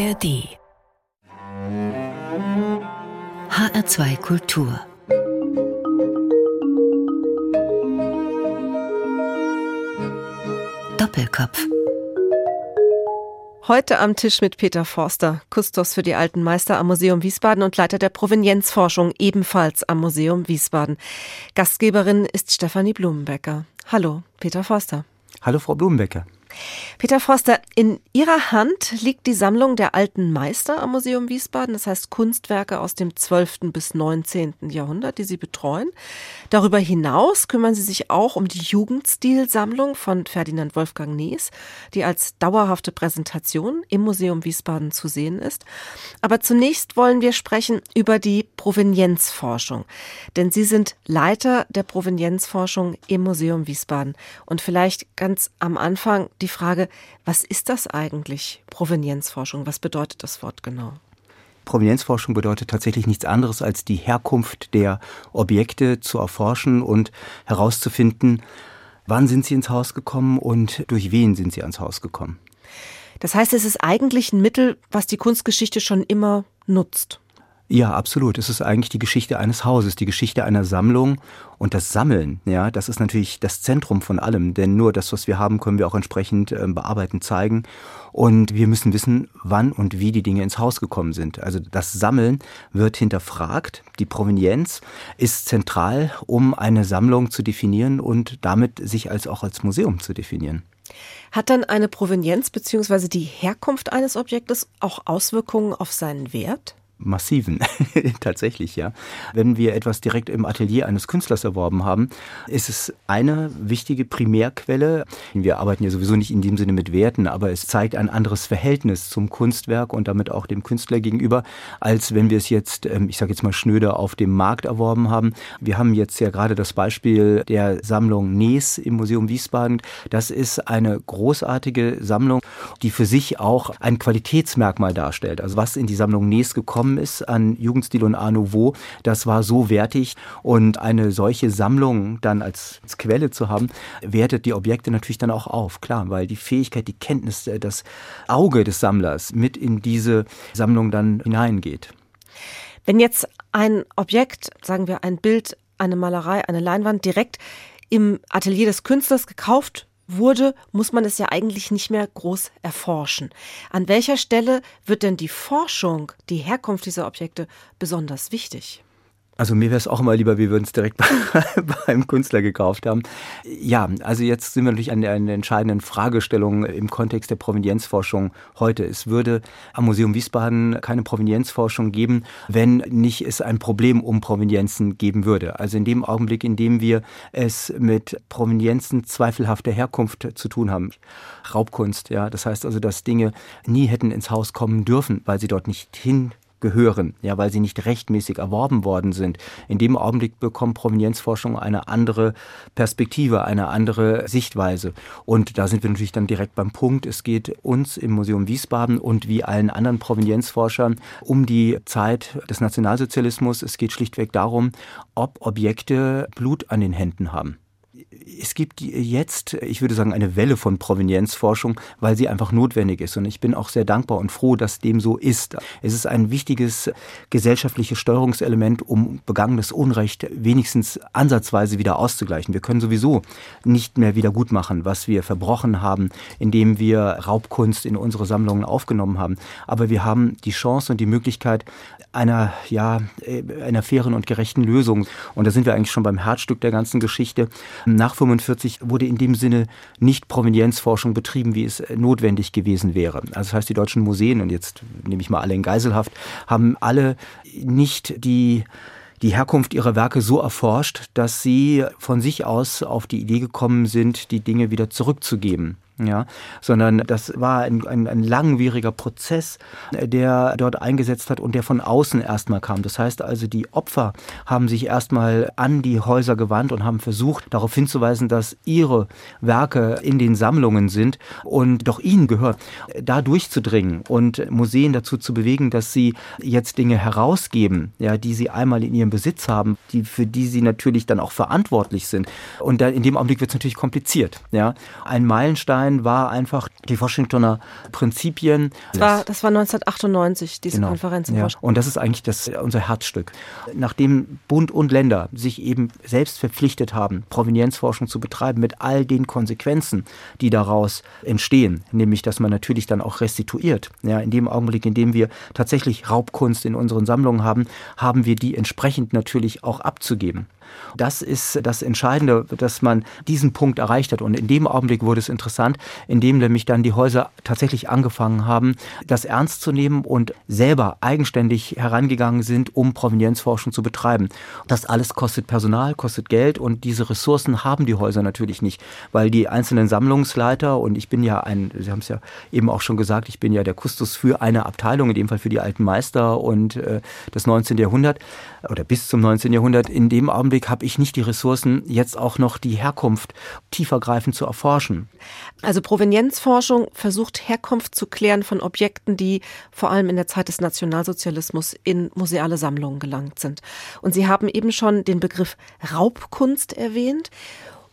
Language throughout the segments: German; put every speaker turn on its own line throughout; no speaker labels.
ARD HR2 Kultur Doppelkopf
Heute am Tisch mit Peter Forster, Kustos für die alten Meister am Museum Wiesbaden und Leiter der Provenienzforschung ebenfalls am Museum Wiesbaden. Gastgeberin ist Stefanie Blumenbecker. Hallo, Peter Forster.
Hallo, Frau Blumenbecker.
Peter Forster, in Ihrer Hand liegt die Sammlung der alten Meister am Museum Wiesbaden, das heißt Kunstwerke aus dem 12. bis 19. Jahrhundert, die Sie betreuen. Darüber hinaus kümmern Sie sich auch um die Jugendstilsammlung von Ferdinand Wolfgang Nees, die als dauerhafte Präsentation im Museum Wiesbaden zu sehen ist. Aber zunächst wollen wir sprechen über die Provenienzforschung, denn Sie sind Leiter der Provenienzforschung im Museum Wiesbaden. Und vielleicht ganz am Anfang die Frage, was ist das eigentlich, Provenienzforschung? Was bedeutet das Wort genau?
Provenienzforschung bedeutet tatsächlich nichts anderes als die Herkunft der Objekte zu erforschen und herauszufinden, wann sind sie ins Haus gekommen und durch wen sind sie ans Haus gekommen.
Das heißt, es ist eigentlich ein Mittel, was die Kunstgeschichte schon immer nutzt.
Ja, absolut. Es ist eigentlich die Geschichte eines Hauses, die Geschichte einer Sammlung und das Sammeln. Ja, das ist natürlich das Zentrum von allem, denn nur das, was wir haben, können wir auch entsprechend äh, bearbeiten, zeigen. Und wir müssen wissen, wann und wie die Dinge ins Haus gekommen sind. Also das Sammeln wird hinterfragt. Die Provenienz ist zentral, um eine Sammlung zu definieren und damit sich als auch als Museum zu definieren.
Hat dann eine Provenienz bzw. die Herkunft eines Objektes auch Auswirkungen auf seinen Wert?
Massiven, tatsächlich, ja. Wenn wir etwas direkt im Atelier eines Künstlers erworben haben, ist es eine wichtige Primärquelle. Wir arbeiten ja sowieso nicht in dem Sinne mit Werten, aber es zeigt ein anderes Verhältnis zum Kunstwerk und damit auch dem Künstler gegenüber, als wenn wir es jetzt, ähm, ich sage jetzt mal schnöder, auf dem Markt erworben haben. Wir haben jetzt ja gerade das Beispiel der Sammlung Nees im Museum Wiesbaden. Das ist eine großartige Sammlung, die für sich auch ein Qualitätsmerkmal darstellt. Also was in die Sammlung Nees gekommen gekommen ist an Jugendstil und Art Nouveau, das war so wertig und eine solche Sammlung dann als, als Quelle zu haben, wertet die Objekte natürlich dann auch auf, klar, weil die Fähigkeit, die Kenntnis, äh, das Auge des Sammlers mit in diese Sammlung dann hineingeht.
Wenn jetzt ein Objekt, sagen wir ein Bild, eine Malerei, eine Leinwand direkt im Atelier des Künstlers gekauft wurde, muss man es ja eigentlich nicht mehr groß erforschen. An welcher Stelle wird denn die Forschung, die Herkunft dieser Objekte besonders wichtig?
Also mir wäre es auch immer lieber, wir würden es direkt beim Künstler gekauft haben. Ja, also jetzt sind wir natürlich an der, an der entscheidenden Fragestellung im Kontext der Provenienzforschung heute. Es würde am Museum Wiesbaden keine Provenienzforschung geben, wenn nicht es ein Problem um Provenienzen geben würde. Also in dem Augenblick, in dem wir es mit Provenienzen zweifelhafter Herkunft zu tun haben. Raubkunst, ja. Das heißt also, dass Dinge nie hätten ins Haus kommen dürfen, weil sie dort nicht hin gehören, ja, weil sie nicht rechtmäßig erworben worden sind. In dem Augenblick bekommt Provenienzforschung eine andere Perspektive, eine andere Sichtweise. Und da sind wir natürlich dann direkt beim Punkt. Es geht uns im Museum Wiesbaden und wie allen anderen Provenienzforschern um die Zeit des Nationalsozialismus. Es geht schlichtweg darum, ob Objekte Blut an den Händen haben es gibt jetzt, ich würde sagen, eine Welle von Provenienzforschung, weil sie einfach notwendig ist. Und ich bin auch sehr dankbar und froh, dass dem so ist. Es ist ein wichtiges gesellschaftliches Steuerungselement, um begangenes Unrecht wenigstens ansatzweise wieder auszugleichen. Wir können sowieso nicht mehr wieder gut machen, was wir verbrochen haben, indem wir Raubkunst in unsere Sammlungen aufgenommen haben. Aber wir haben die Chance und die Möglichkeit einer, ja, einer fairen und gerechten Lösung. Und da sind wir eigentlich schon beim Herzstück der ganzen Geschichte. Nach 45 wurde in dem Sinne nicht Provenienzforschung betrieben, wie es notwendig gewesen wäre. Also das heißt, die deutschen Museen, und jetzt nehme ich mal alle in Geiselhaft, haben alle nicht die die Herkunft ihrer Werke so erforscht, dass sie von sich aus auf die Idee gekommen sind, die Dinge wieder zurückzugeben ja, sondern das war ein, ein, ein langwieriger Prozess, der dort eingesetzt hat und der von außen erstmal kam. Das heißt also, die Opfer haben sich erstmal an die Häuser gewandt und haben versucht, darauf hinzuweisen, dass ihre Werke in den Sammlungen sind und doch ihnen gehört, da durchzudringen und Museen dazu zu bewegen, dass sie jetzt Dinge herausgeben, ja, die sie einmal in ihrem Besitz haben, die, für die sie natürlich dann auch verantwortlich sind. Und da, in dem Augenblick wird es natürlich kompliziert. Ja. Ein Meilenstein sein war einfach die Washingtoner Prinzipien.
Das war, das war 1998, diese genau. Konferenz
in ja. Washington. Und das ist eigentlich das, unser Herzstück. Nachdem Bund und Länder sich eben selbst verpflichtet haben, Provenienzforschung zu betreiben mit all den Konsequenzen, die daraus entstehen, nämlich dass man natürlich dann auch restituiert. Ja, in dem Augenblick, in dem wir tatsächlich Raubkunst in unseren Sammlungen haben, haben wir die entsprechend natürlich auch abzugeben. Das ist das Entscheidende, dass man diesen Punkt erreicht hat. Und in dem Augenblick wurde es interessant, indem nämlich dann die Häuser tatsächlich angefangen haben, das ernst zu nehmen und selber eigenständig herangegangen sind, um Provenienzforschung zu betreiben. Das alles kostet Personal, kostet Geld und diese Ressourcen haben die Häuser natürlich nicht, weil die einzelnen Sammlungsleiter und ich bin ja ein, Sie haben es ja eben auch schon gesagt, ich bin ja der Kustus für eine Abteilung, in dem Fall für die alten Meister und äh, das 19. Jahrhundert oder bis zum 19. Jahrhundert. In dem Augenblick habe ich nicht die Ressourcen, jetzt auch noch die Herkunft tiefergreifend zu erforschen.
Also Provenienzforschung versucht Herkunft zu klären von Objekten, die vor allem in der Zeit des Nationalsozialismus in museale Sammlungen gelangt sind. Und Sie haben eben schon den Begriff Raubkunst erwähnt.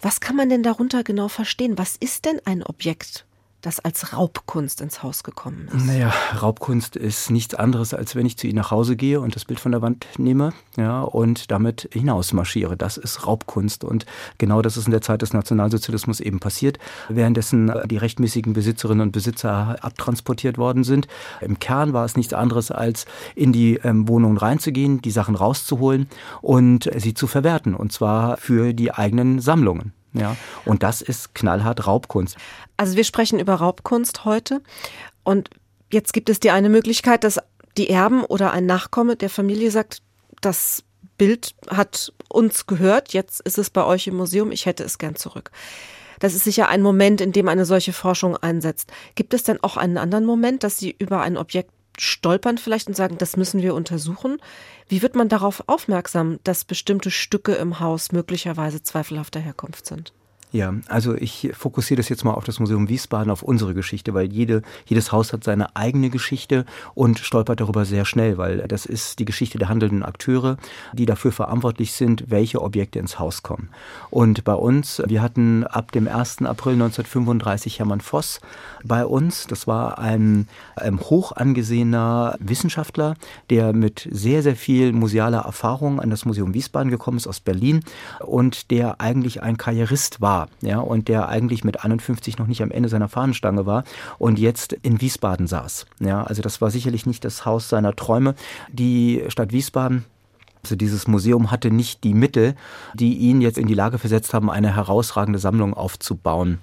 Was kann man denn darunter genau verstehen? Was ist denn ein Objekt? Das als Raubkunst ins Haus gekommen ist?
Naja, Raubkunst ist nichts anderes, als wenn ich zu Ihnen nach Hause gehe und das Bild von der Wand nehme ja, und damit hinausmarschiere. Das ist Raubkunst. Und genau das ist in der Zeit des Nationalsozialismus eben passiert, währenddessen die rechtmäßigen Besitzerinnen und Besitzer abtransportiert worden sind. Im Kern war es nichts anderes, als in die ähm, Wohnungen reinzugehen, die Sachen rauszuholen und sie zu verwerten. Und zwar für die eigenen Sammlungen. Ja, und das ist knallhart Raubkunst.
Also wir sprechen über Raubkunst heute und jetzt gibt es die eine Möglichkeit, dass die Erben oder ein Nachkomme der Familie sagt, das Bild hat uns gehört, jetzt ist es bei euch im Museum, ich hätte es gern zurück. Das ist sicher ein Moment, in dem eine solche Forschung einsetzt. Gibt es denn auch einen anderen Moment, dass Sie über ein Objekt stolpern vielleicht und sagen, das müssen wir untersuchen? Wie wird man darauf aufmerksam, dass bestimmte Stücke im Haus möglicherweise zweifelhafter Herkunft sind?
Ja, also ich fokussiere das jetzt mal auf das Museum Wiesbaden, auf unsere Geschichte, weil jede, jedes Haus hat seine eigene Geschichte und stolpert darüber sehr schnell, weil das ist die Geschichte der handelnden Akteure, die dafür verantwortlich sind, welche Objekte ins Haus kommen. Und bei uns, wir hatten ab dem 1. April 1935 Hermann Voss bei uns. Das war ein, ein hoch angesehener Wissenschaftler, der mit sehr, sehr viel musealer Erfahrung an das Museum Wiesbaden gekommen ist aus Berlin und der eigentlich ein Karrierist war war, ja, und der eigentlich mit 51 noch nicht am Ende seiner Fahnenstange war und jetzt in Wiesbaden saß. Ja, also das war sicherlich nicht das Haus seiner Träume. Die Stadt Wiesbaden also dieses Museum hatte nicht die Mittel, die ihn jetzt in die Lage versetzt haben, eine herausragende Sammlung aufzubauen.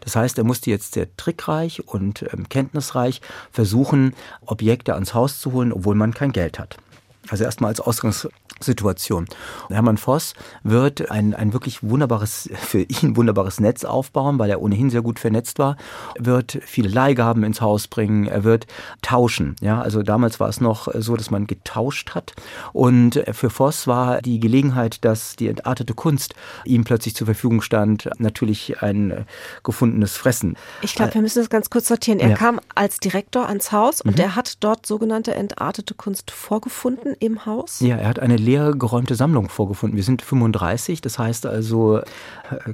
Das heißt, er musste jetzt sehr trickreich und ähm, kenntnisreich versuchen, Objekte ans Haus zu holen, obwohl man kein Geld hat. Also erstmal als Ausgangs Situation. Hermann Voss wird ein, ein wirklich wunderbares, für ihn wunderbares Netz aufbauen, weil er ohnehin sehr gut vernetzt war, wird viele Leihgaben ins Haus bringen, er wird tauschen. Ja, also damals war es noch so, dass man getauscht hat. Und für Voss war die Gelegenheit, dass die entartete Kunst ihm plötzlich zur Verfügung stand, natürlich ein gefundenes Fressen.
Ich glaube, wir müssen das ganz kurz sortieren. Er ja. kam als Direktor ans Haus und mhm. er hat dort sogenannte entartete Kunst vorgefunden im Haus.
Ja, er hat eine leer geräumte Sammlung vorgefunden. Wir sind 35, das heißt also, äh,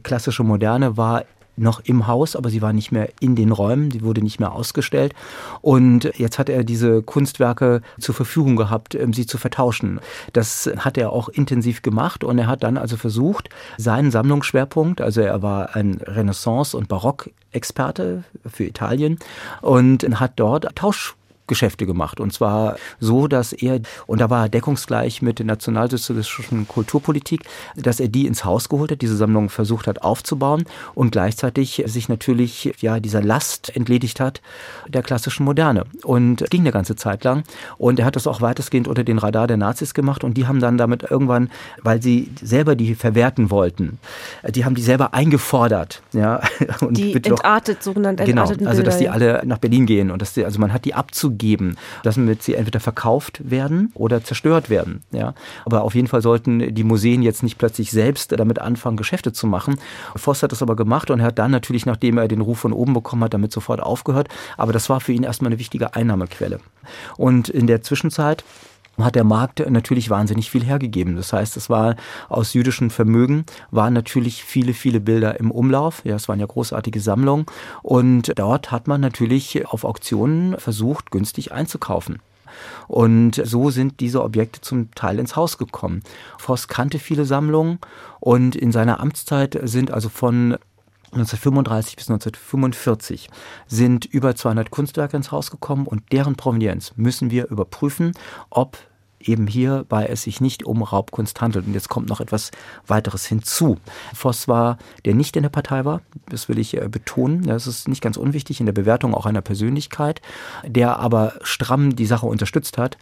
klassische Moderne war noch im Haus, aber sie war nicht mehr in den Räumen, sie wurde nicht mehr ausgestellt. Und jetzt hat er diese Kunstwerke zur Verfügung gehabt, ähm, sie zu vertauschen. Das hat er auch intensiv gemacht und er hat dann also versucht, seinen Sammlungsschwerpunkt, also er war ein Renaissance- und Barock-Experte für Italien und hat dort Tausch Geschäfte gemacht. Und zwar so, dass er, und da war er deckungsgleich mit der nationalsozialistischen Kulturpolitik, dass er die ins Haus geholt hat, diese Sammlung versucht hat aufzubauen und gleichzeitig sich natürlich ja dieser Last entledigt hat der klassischen Moderne. Und ging eine ganze Zeit lang. Und er hat das auch weitestgehend unter den Radar der Nazis gemacht und die haben dann damit irgendwann, weil sie selber die verwerten wollten, die haben die selber eingefordert. Ja,
und die entartet, sogenannte
genau, also dass die alle nach Berlin gehen und dass die, also man hat die abzugeben geben, damit sie entweder verkauft werden oder zerstört werden. Ja. Aber auf jeden Fall sollten die Museen jetzt nicht plötzlich selbst damit anfangen, Geschäfte zu machen. Voss hat das aber gemacht und er hat dann natürlich, nachdem er den Ruf von oben bekommen hat, damit sofort aufgehört. Aber das war für ihn erstmal eine wichtige Einnahmequelle. Und in der Zwischenzeit hat der Markt natürlich wahnsinnig viel hergegeben. Das heißt, es war aus jüdischen Vermögen waren natürlich viele, viele Bilder im Umlauf. Ja, es waren ja großartige Sammlungen. Und dort hat man natürlich auf Auktionen versucht, günstig einzukaufen. Und so sind diese Objekte zum Teil ins Haus gekommen. Voss kannte viele Sammlungen und in seiner Amtszeit sind also von 1935 bis 1945 sind über 200 Kunstwerke ins Haus gekommen und deren Provenienz müssen wir überprüfen, ob eben hierbei es sich nicht um Raubkunst handelt. Und jetzt kommt noch etwas weiteres hinzu. Voss war, der nicht in der Partei war, das will ich äh, betonen, das ist nicht ganz unwichtig in der Bewertung auch einer Persönlichkeit, der aber stramm die Sache unterstützt hat,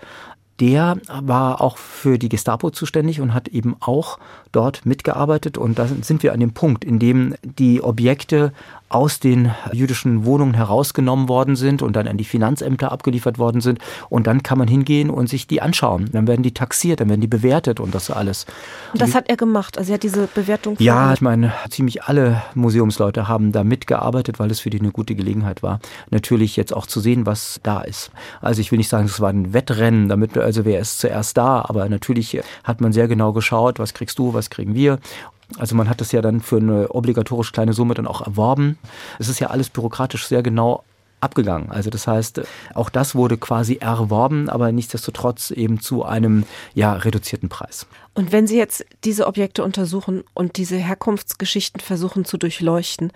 der war auch für die Gestapo zuständig und hat eben auch dort mitgearbeitet. Und da sind wir an dem Punkt, in dem die Objekte aus den jüdischen Wohnungen herausgenommen worden sind und dann an die Finanzämter abgeliefert worden sind. Und dann kann man hingehen und sich die anschauen. Dann werden die taxiert, dann werden die bewertet und das alles.
Und das hat er gemacht. Also er hat diese Bewertung.
Ja, ich meine, ziemlich alle Museumsleute haben da mitgearbeitet, weil es für die eine gute Gelegenheit war, natürlich jetzt auch zu sehen, was da ist. Also ich will nicht sagen, es war ein Wettrennen, damit also wer ist zuerst da, aber natürlich hat man sehr genau geschaut, was kriegst du, was kriegen wir also man hat das ja dann für eine obligatorisch kleine Summe dann auch erworben. Es ist ja alles bürokratisch sehr genau abgegangen. Also das heißt, auch das wurde quasi erworben, aber nichtsdestotrotz eben zu einem ja reduzierten Preis.
Und wenn Sie jetzt diese Objekte untersuchen und diese Herkunftsgeschichten versuchen zu durchleuchten,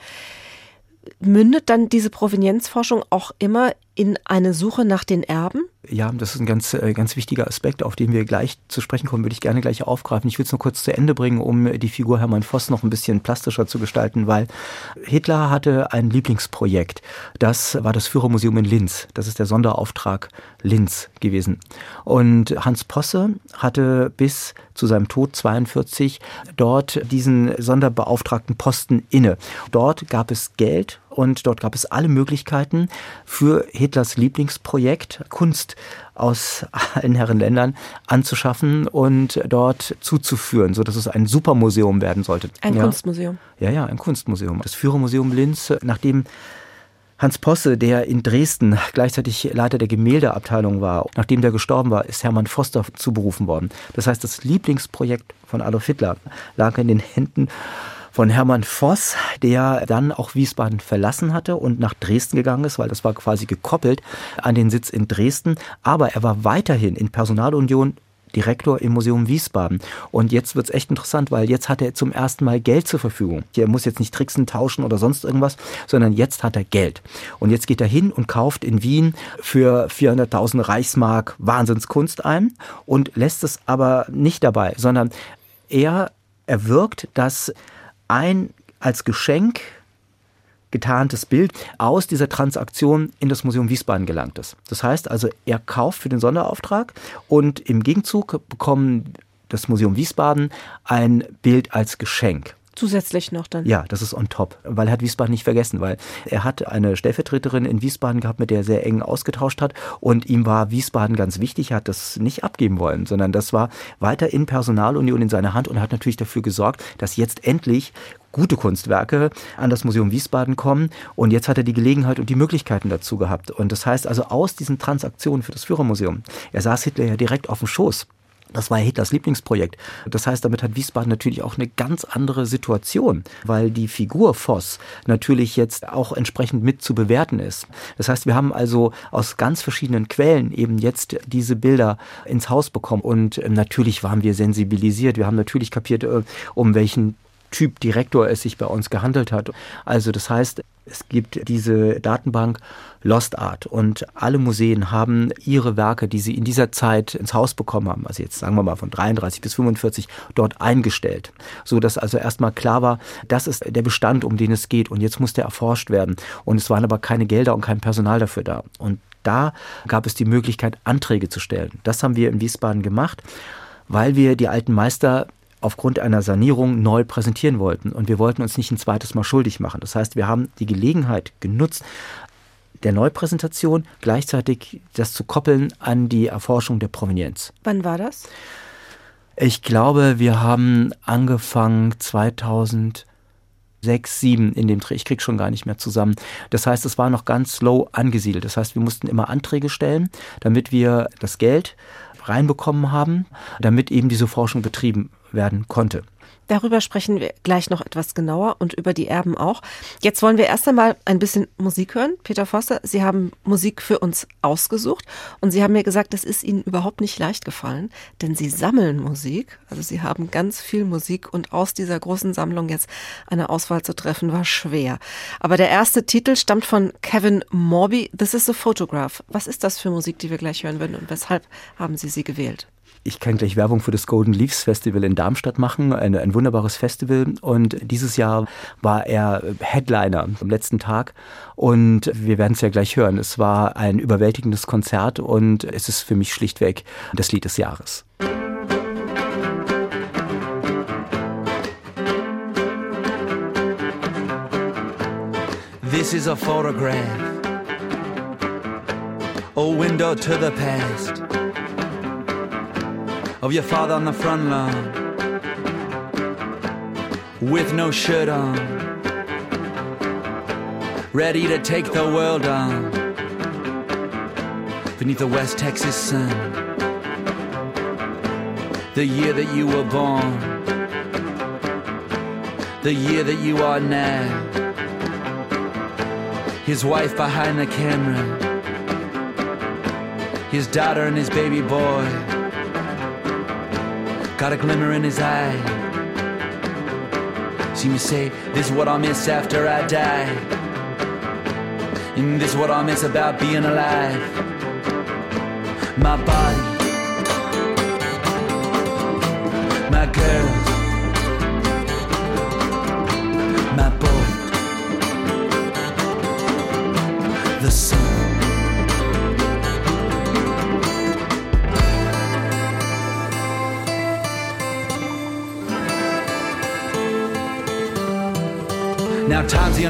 mündet dann diese Provenienzforschung auch immer in eine Suche nach den Erben?
Ja, das ist ein ganz, äh, ganz wichtiger Aspekt, auf den wir gleich zu sprechen kommen, würde ich gerne gleich aufgreifen. Ich will es nur kurz zu Ende bringen, um die Figur Hermann Voss noch ein bisschen plastischer zu gestalten, weil Hitler hatte ein Lieblingsprojekt. Das war das Führermuseum in Linz. Das ist der Sonderauftrag Linz gewesen. Und Hans Posse hatte bis zu seinem Tod 42 dort diesen Sonderbeauftragten Posten inne. Dort gab es Geld und dort gab es alle Möglichkeiten für Hitlers Lieblingsprojekt Kunst aus allen Herren Ländern anzuschaffen und dort zuzuführen, so dass es ein Supermuseum werden sollte.
Ein ja. Kunstmuseum.
Ja, ja, ein Kunstmuseum. Das Führermuseum Linz, nachdem Hans Posse, der in Dresden gleichzeitig Leiter der Gemäldeabteilung war, nachdem der gestorben war, ist Hermann Foster zuberufen worden. Das heißt, das Lieblingsprojekt von Adolf Hitler lag in den Händen von Hermann Voss, der dann auch Wiesbaden verlassen hatte und nach Dresden gegangen ist, weil das war quasi gekoppelt an den Sitz in Dresden. Aber er war weiterhin in Personalunion Direktor im Museum Wiesbaden. Und jetzt wird's echt interessant, weil jetzt hat er zum ersten Mal Geld zur Verfügung. Er muss jetzt nicht tricksen, tauschen oder sonst irgendwas, sondern jetzt hat er Geld. Und jetzt geht er hin und kauft in Wien für 400.000 Reichsmark Wahnsinnskunst ein und lässt es aber nicht dabei, sondern er erwirkt, dass ein als Geschenk getarntes Bild aus dieser Transaktion in das Museum Wiesbaden gelangt ist. Das heißt also, er kauft für den Sonderauftrag und im Gegenzug bekommen das Museum Wiesbaden ein Bild als Geschenk.
Zusätzlich noch dann?
Ja, das ist on top, weil er hat Wiesbaden nicht vergessen, weil er hat eine Stellvertreterin in Wiesbaden gehabt, mit der er sehr eng ausgetauscht hat und ihm war Wiesbaden ganz wichtig, er hat das nicht abgeben wollen, sondern das war weiter in Personalunion in seiner Hand und hat natürlich dafür gesorgt, dass jetzt endlich gute Kunstwerke an das Museum Wiesbaden kommen. Und jetzt hat er die Gelegenheit und die Möglichkeiten dazu gehabt. Und das heißt also aus diesen Transaktionen für das Führermuseum, er saß Hitler ja direkt auf dem Schoß. Das war Hitlers Lieblingsprojekt. Das heißt, damit hat Wiesbaden natürlich auch eine ganz andere Situation, weil die Figur Voss natürlich jetzt auch entsprechend mit zu bewerten ist. Das heißt, wir haben also aus ganz verschiedenen Quellen eben jetzt diese Bilder ins Haus bekommen und ähm, natürlich waren wir sensibilisiert. Wir haben natürlich kapiert, äh, um welchen Typ Direktor es sich bei uns gehandelt hat. Also das heißt, es gibt diese Datenbank Lost Art und alle Museen haben ihre Werke, die sie in dieser Zeit ins Haus bekommen haben, also jetzt sagen wir mal von 33 bis 45, dort eingestellt, so dass also erstmal klar war, das ist der Bestand, um den es geht. Und jetzt muss der erforscht werden. Und es waren aber keine Gelder und kein Personal dafür da. Und da gab es die Möglichkeit, Anträge zu stellen. Das haben wir in Wiesbaden gemacht, weil wir die alten Meister aufgrund einer Sanierung neu präsentieren wollten. Und wir wollten uns nicht ein zweites Mal schuldig machen. Das heißt, wir haben die Gelegenheit genutzt, der Neupräsentation gleichzeitig das zu koppeln an die Erforschung der Provenienz.
Wann war das?
Ich glaube, wir haben angefangen 2000 sechs, sieben in dem Dreh. Ich krieg schon gar nicht mehr zusammen. Das heißt, es war noch ganz low angesiedelt. Das heißt, wir mussten immer Anträge stellen, damit wir das Geld
reinbekommen haben, damit eben diese Forschung betrieben werden konnte.
Darüber sprechen wir gleich noch etwas genauer und über die Erben auch. Jetzt wollen wir erst einmal ein bisschen Musik hören. Peter Foster, Sie haben Musik für uns ausgesucht und Sie haben mir gesagt, das ist Ihnen überhaupt nicht leicht gefallen, denn Sie sammeln Musik. Also Sie haben ganz viel Musik und aus dieser großen Sammlung jetzt eine Auswahl zu treffen, war schwer. Aber der erste Titel stammt von Kevin Morby, This is a Photograph. Was ist das für Musik, die wir gleich hören werden und weshalb haben Sie sie gewählt?
Ich kann gleich Werbung für das Golden Leaves Festival in Darmstadt machen, ein, ein, wunderbares Festival. Und dieses Jahr war er Headliner am letzten Tag. Und wir werden es ja gleich hören. Es war ein überwältigendes Konzert und es ist für mich schlichtweg das Lied des Jahres. This is a photograph, a window to the past. Of your father on the front lawn with no shirt on, ready to take the world on beneath the West Texas sun. The year that you were born, the year that you are now. His wife behind the camera, his daughter and his baby boy. Got a glimmer in his eye. See me say, This is what I miss after I die. And this is what I miss about being alive. My body, my girls,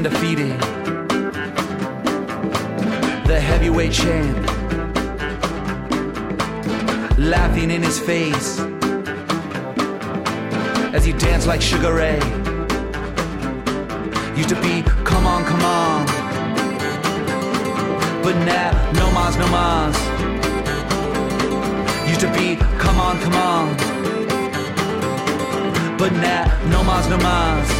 undefeated, the heavyweight champ, laughing in his face as he danced like Sugar Ray. Used to be, come on, come on, but now no mas, no mas. Used to be, come on, come on, but now no mas, no mas.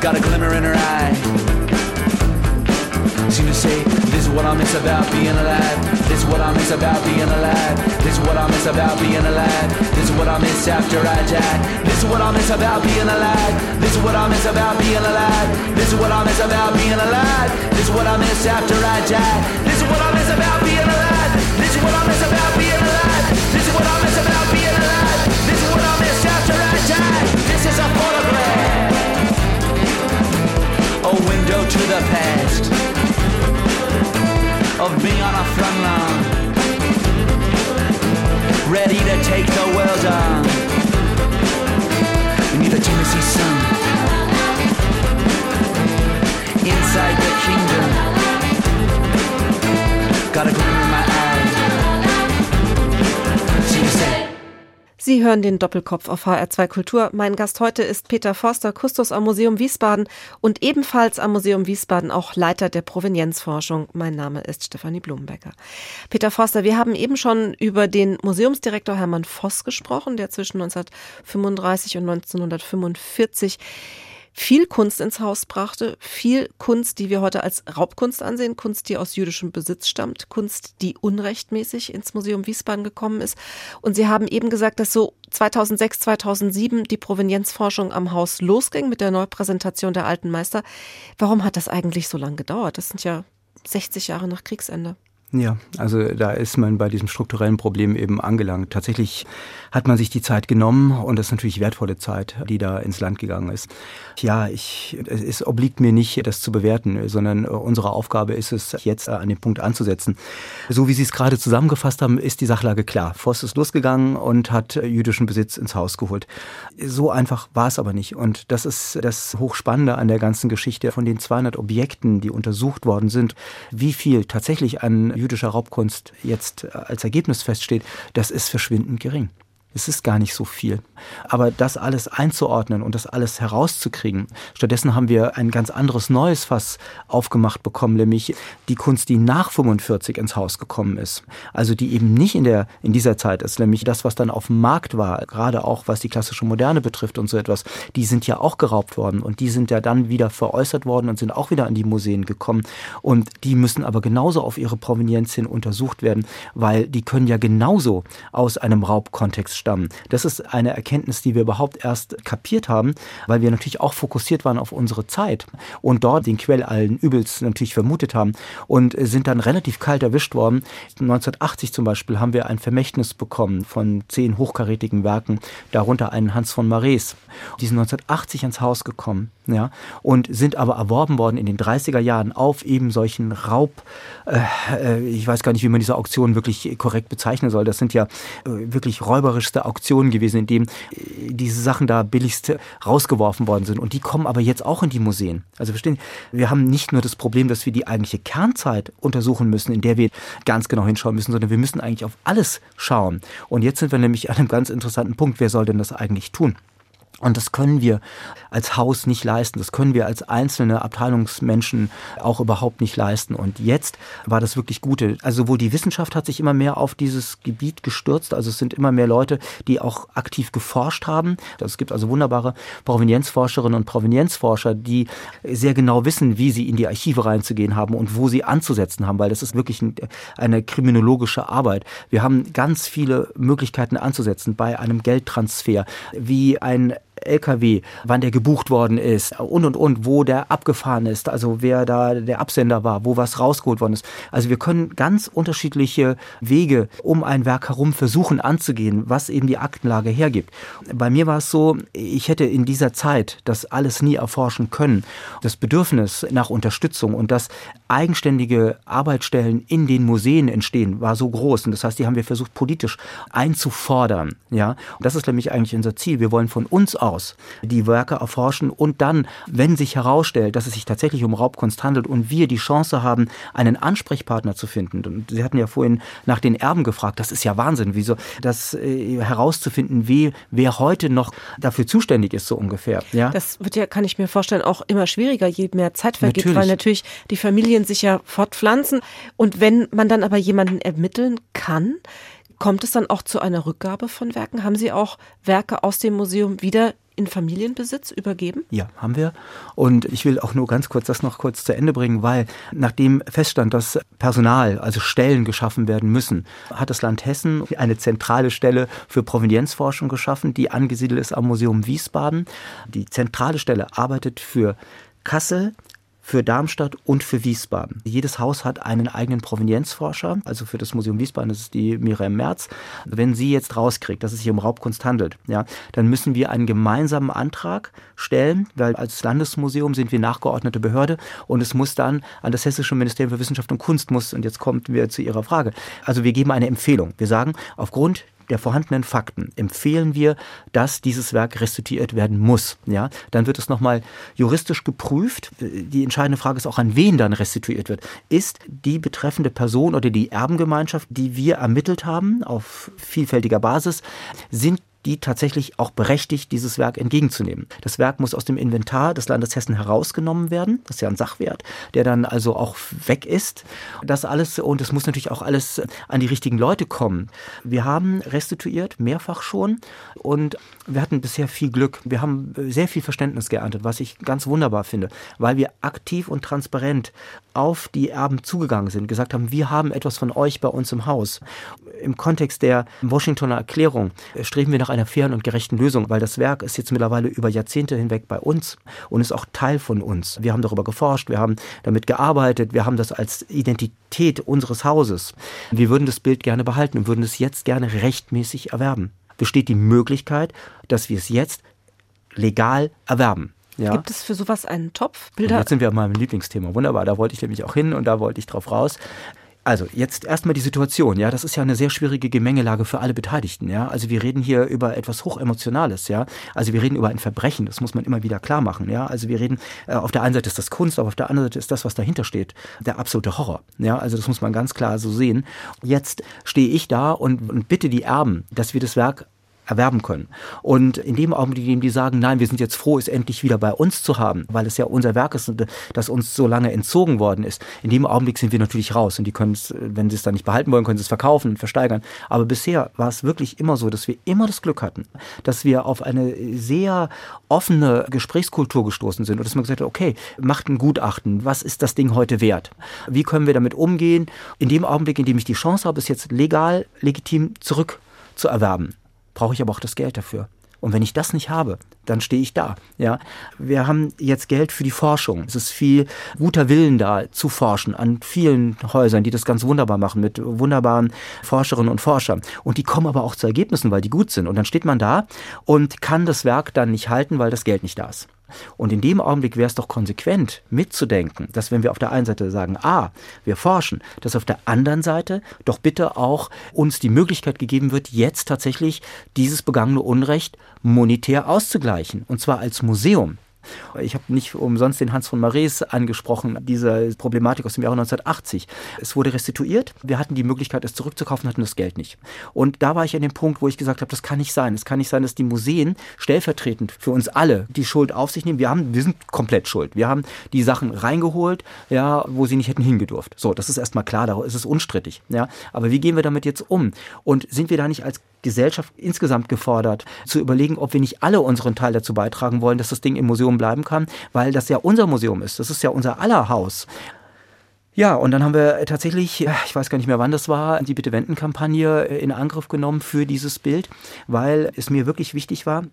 got a glimmer in her eye. Seem to say, this is what I miss about being alive. This is what I miss about being alive. This is what I miss about being alive. This is what I miss after I die. This is what I miss about being alive. This is what I miss about being alive. This is what I miss about being alive. This is what I miss after I die. This is what I the past of being on a front lawn, ready to take the world on beneath the Tennessee sun, inside the kingdom. Got a glimmer in my eye.
Sie hören den Doppelkopf auf HR2 Kultur. Mein Gast heute ist Peter Forster, Kustos am Museum Wiesbaden und ebenfalls am Museum Wiesbaden auch Leiter der Provenienzforschung. Mein Name ist Stefanie Blumenbecker. Peter Forster, wir haben eben schon über den Museumsdirektor Hermann Voss gesprochen, der zwischen 1935 und 1945 viel Kunst ins Haus brachte, viel Kunst, die wir heute als Raubkunst ansehen, Kunst, die aus jüdischem Besitz stammt, Kunst, die unrechtmäßig ins Museum Wiesbaden gekommen ist. Und Sie haben eben gesagt, dass so 2006, 2007 die Provenienzforschung am Haus losging mit der Neupräsentation der alten Meister. Warum hat das eigentlich so lange gedauert? Das sind ja 60 Jahre nach Kriegsende.
Ja, also da ist man bei diesem strukturellen Problem eben angelangt. Tatsächlich hat man sich die Zeit genommen und das ist natürlich wertvolle Zeit, die da ins Land gegangen ist. Ja, ich, es obliegt mir nicht, das zu bewerten, sondern unsere Aufgabe ist es, jetzt an den Punkt anzusetzen. So wie Sie es gerade zusammengefasst haben, ist die Sachlage klar. Voss ist losgegangen und hat jüdischen Besitz ins Haus geholt. So einfach war es aber nicht. Und das ist das Hochspannende an der ganzen Geschichte. Von den 200 Objekten, die untersucht worden sind, wie viel tatsächlich an jüdischer Raubkunst jetzt als Ergebnis feststeht, das ist verschwindend gering. Es ist gar nicht so viel. Aber das alles einzuordnen und das alles herauszukriegen, stattdessen haben wir ein ganz anderes neues Fass aufgemacht bekommen, nämlich die Kunst, die nach 45 ins Haus gekommen ist. Also die eben nicht in der, in dieser Zeit ist, nämlich das, was dann auf dem Markt war, gerade auch was die klassische Moderne betrifft und so etwas, die sind ja auch geraubt worden und die sind ja dann wieder veräußert worden und sind auch wieder an die Museen gekommen. Und die müssen aber genauso auf ihre Provenienz hin untersucht werden, weil die können ja genauso aus einem Raubkontext stammen. Das ist eine Erkenntnis, die wir überhaupt erst kapiert haben, weil wir natürlich auch fokussiert waren auf unsere Zeit und dort den Quell allen Übels natürlich vermutet haben und sind dann relativ kalt erwischt worden. 1980 zum Beispiel haben wir ein Vermächtnis bekommen von zehn hochkarätigen Werken, darunter einen Hans von Marais. Die sind 1980 ans Haus gekommen ja, und sind aber erworben worden in den 30er Jahren auf eben solchen Raub, äh, äh, ich weiß gar nicht, wie man diese Auktionen wirklich korrekt bezeichnen soll. Das sind ja äh, wirklich räuberischste Auktionen gewesen, in denen äh, diese Sachen da billigst rausgeworfen worden sind. Und die kommen aber jetzt auch in die Museen. Also verstehen, wir haben nicht nur das Problem, dass wir die eigentliche Kernzeit untersuchen müssen, in der wir ganz genau hinschauen müssen, sondern wir müssen eigentlich auf alles schauen. Und jetzt sind wir nämlich an einem ganz interessanten Punkt. Wer soll denn das eigentlich tun? Und das können wir als Haus nicht leisten. Das können wir als einzelne Abteilungsmenschen auch überhaupt nicht leisten. Und jetzt war das wirklich Gute. Also sowohl die Wissenschaft hat sich immer mehr auf dieses Gebiet gestürzt. Also es sind immer mehr Leute, die auch aktiv geforscht haben. Es gibt also wunderbare Provenienzforscherinnen und Provenienzforscher, die sehr genau wissen, wie sie in die Archive reinzugehen haben und wo sie anzusetzen haben, weil das ist wirklich eine kriminologische Arbeit. Wir haben ganz viele Möglichkeiten anzusetzen bei einem Geldtransfer, wie ein LKW, wann der gebucht worden ist und und und, wo der abgefahren ist, also wer da der Absender war, wo was rausgeholt worden ist. Also wir können ganz unterschiedliche Wege um ein Werk herum versuchen anzugehen, was eben die Aktenlage hergibt. Bei mir war es so, ich hätte in dieser Zeit das alles nie erforschen können. Das Bedürfnis nach Unterstützung und das eigenständige Arbeitsstellen in den Museen entstehen, war so groß. Und das heißt, die haben wir versucht politisch einzufordern. Ja, und das ist nämlich eigentlich unser Ziel. Wir wollen von uns aus aus, die Werke erforschen und dann, wenn sich herausstellt, dass es sich tatsächlich um Raubkunst handelt und wir die Chance haben, einen Ansprechpartner zu finden. Und Sie hatten ja vorhin nach den Erben gefragt. Das ist ja Wahnsinn, wieso das äh, herauszufinden, wie, wer heute noch dafür zuständig ist, so ungefähr. Ja?
Das wird ja, kann ich mir vorstellen, auch immer schwieriger, je mehr Zeit vergeht, natürlich. weil natürlich die Familien sich ja fortpflanzen. Und wenn man dann aber jemanden ermitteln kann, Kommt es dann auch zu einer Rückgabe von Werken? Haben Sie auch Werke aus dem Museum wieder in Familienbesitz übergeben?
Ja, haben wir. Und ich will auch nur ganz kurz das noch kurz zu Ende bringen, weil nachdem feststand, dass Personal, also Stellen geschaffen werden müssen, hat das Land Hessen eine zentrale Stelle für Provenienzforschung geschaffen, die angesiedelt ist am Museum Wiesbaden. Die zentrale Stelle arbeitet für Kassel, für Darmstadt und für Wiesbaden. Jedes Haus hat einen eigenen Provenienzforscher, also für das Museum Wiesbaden, das ist die Miriam Merz. Wenn sie jetzt rauskriegt, dass es sich um Raubkunst handelt, ja, dann müssen wir einen gemeinsamen Antrag stellen, weil als Landesmuseum sind wir nachgeordnete Behörde und es muss dann an das Hessische Ministerium für Wissenschaft und Kunst muss, und jetzt kommen wir zu Ihrer Frage. Also wir geben eine Empfehlung. Wir sagen, aufgrund der vorhandenen Fakten empfehlen wir, dass dieses Werk restituiert werden muss. Ja, dann wird es nochmal juristisch geprüft. Die entscheidende Frage ist auch, an wen dann restituiert wird. Ist die betreffende Person oder die Erbengemeinschaft, die wir ermittelt haben, auf vielfältiger Basis, sind die tatsächlich auch berechtigt, dieses Werk entgegenzunehmen. Das Werk muss aus dem Inventar des Landes Hessen herausgenommen werden. Das ist ja ein Sachwert, der dann also auch weg ist. Das alles, und es muss natürlich auch alles an die richtigen Leute kommen. Wir haben restituiert, mehrfach schon, und wir hatten bisher viel Glück. Wir haben sehr viel Verständnis geerntet, was ich ganz wunderbar finde, weil wir aktiv und transparent auf die Erben zugegangen sind, gesagt haben, wir haben etwas von euch bei uns im Haus. Im Kontext der Washingtoner Erklärung streben wir nach einer fairen und gerechten Lösung, weil das Werk ist jetzt mittlerweile über Jahrzehnte hinweg bei uns und ist auch Teil von uns. Wir haben darüber geforscht, wir haben damit gearbeitet, wir haben das als Identität unseres Hauses. Wir würden das Bild gerne behalten und würden es jetzt gerne rechtmäßig erwerben. Besteht die Möglichkeit, dass wir es jetzt legal erwerben.
Ja. Gibt es für sowas einen Topf? Bilder?
Und jetzt sind wir an meinem Lieblingsthema. Wunderbar, da wollte ich nämlich auch hin und da wollte ich drauf raus. Also jetzt erstmal die Situation, ja, das ist ja eine sehr schwierige Gemengelage für alle Beteiligten, ja. Also wir reden hier über etwas hochemotionales, ja. Also wir reden über ein Verbrechen, das muss man immer wieder klar machen, ja. Also wir reden äh, auf der einen Seite ist das Kunst, aber auf der anderen Seite ist das, was dahinter steht, der absolute Horror, ja. Also das muss man ganz klar so sehen. Jetzt stehe ich da und, und bitte die Erben, dass wir das Werk erwerben können. Und in dem Augenblick, in dem die sagen, nein, wir sind jetzt froh, es endlich wieder bei uns zu haben, weil es ja unser Werk ist, das uns so lange entzogen worden ist, in dem Augenblick sind wir natürlich raus und die können es, wenn sie es dann nicht behalten wollen, können sie es verkaufen und versteigern. Aber bisher war es wirklich immer so, dass wir immer das Glück hatten, dass wir auf eine sehr offene Gesprächskultur gestoßen sind und dass man gesagt hat, okay, macht ein Gutachten, was ist das Ding heute wert? Wie können wir damit umgehen? In dem Augenblick, in dem ich die Chance habe, es jetzt legal, legitim zurück zu erwerben, brauche ich aber auch das Geld dafür. Und wenn ich das nicht habe, dann stehe ich da. Ja, wir haben jetzt Geld für die Forschung. Es ist viel guter Willen da zu forschen an vielen Häusern, die das ganz wunderbar machen mit wunderbaren Forscherinnen und Forschern. Und die kommen aber auch zu Ergebnissen, weil die gut sind. Und dann steht man da und kann das Werk dann nicht halten, weil das Geld nicht da ist. Und in dem Augenblick wäre es doch konsequent mitzudenken, dass wenn wir auf der einen Seite sagen, ah, wir forschen, dass auf der anderen Seite doch bitte auch uns die Möglichkeit gegeben wird, jetzt tatsächlich dieses begangene Unrecht monetär auszugleichen. Und zwar als Museum. Ich habe nicht umsonst den Hans von Mares angesprochen, diese Problematik aus dem Jahre 1980. Es wurde restituiert, wir hatten die Möglichkeit, es zurückzukaufen, hatten das Geld nicht. Und da war ich an dem Punkt, wo ich gesagt habe, das kann nicht sein. Es kann nicht sein, dass die Museen stellvertretend für uns alle die Schuld auf sich nehmen. Wir, haben, wir sind komplett schuld. Wir haben die Sachen reingeholt, ja, wo sie nicht hätten hingedurft. So, das ist erstmal klar, da ist es unstrittig. Ja. Aber wie gehen wir damit jetzt um? Und sind wir da nicht als Gesellschaft insgesamt gefordert, zu überlegen, ob wir nicht alle unseren Teil dazu beitragen wollen, dass das Ding im Museum bleiben kann, weil das ja unser Museum ist. Das ist ja unser aller Haus. Ja, und dann haben wir tatsächlich, ich weiß gar nicht mehr wann das war, die Bitte Wenden-Kampagne in Angriff genommen für dieses Bild, weil es mir wirklich wichtig war,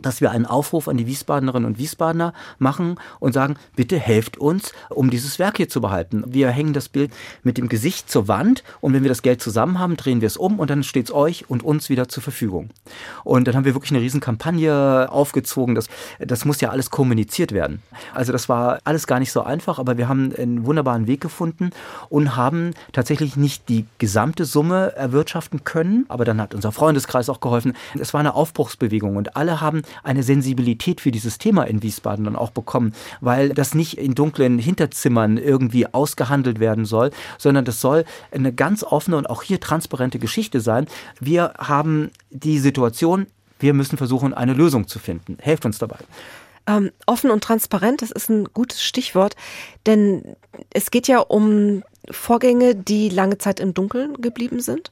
dass wir einen Aufruf an die Wiesbadenerinnen und Wiesbadener machen und sagen, bitte helft uns, um dieses Werk hier zu behalten. Wir hängen das Bild mit dem Gesicht zur Wand und wenn wir das Geld zusammen haben, drehen wir es um und dann steht es euch und uns wieder zur Verfügung. Und dann haben wir wirklich eine riesen Kampagne aufgezogen. Das, das muss ja alles kommuniziert werden. Also das war alles gar nicht so einfach, aber wir haben einen wunderbaren Weg gefunden und haben tatsächlich nicht die gesamte Summe erwirtschaften können, aber dann hat unser Freundeskreis auch geholfen. Es war eine Aufbruchsbewegung und alle haben eine Sensibilität für dieses Thema in Wiesbaden dann auch bekommen, weil das nicht in dunklen Hinterzimmern irgendwie ausgehandelt werden soll, sondern das soll eine ganz offene und auch hier transparente Geschichte sein. Wir haben die Situation, wir müssen versuchen, eine Lösung zu finden. Helft uns dabei.
Ähm, offen und transparent, das ist ein gutes Stichwort, denn es geht ja um Vorgänge, die lange Zeit im Dunkeln geblieben sind,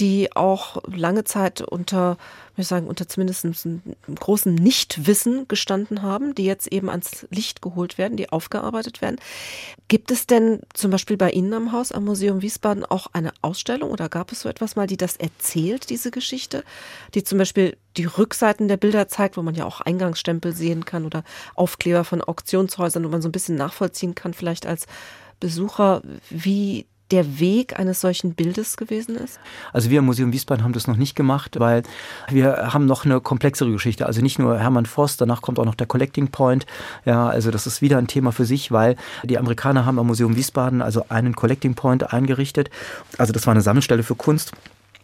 die auch lange Zeit unter ich sagen, unter zumindest einem großen Nichtwissen gestanden haben, die jetzt eben ans Licht geholt werden, die aufgearbeitet werden. Gibt es denn zum Beispiel bei Ihnen am Haus, am Museum Wiesbaden, auch eine Ausstellung oder gab es so etwas mal, die das erzählt, diese Geschichte, die zum Beispiel die Rückseiten der Bilder zeigt, wo man ja auch Eingangsstempel sehen kann oder Aufkleber von Auktionshäusern, wo man so ein bisschen nachvollziehen kann, vielleicht als Besucher, wie der Weg eines solchen Bildes gewesen ist?
Also wir im Museum Wiesbaden haben das noch nicht gemacht, weil wir haben noch eine komplexere Geschichte. Also nicht nur Hermann Voss, danach kommt auch noch der Collecting Point. Ja, also das ist wieder ein Thema für sich, weil die Amerikaner haben am Museum Wiesbaden also einen Collecting Point eingerichtet. Also das war eine Sammelstelle für Kunst.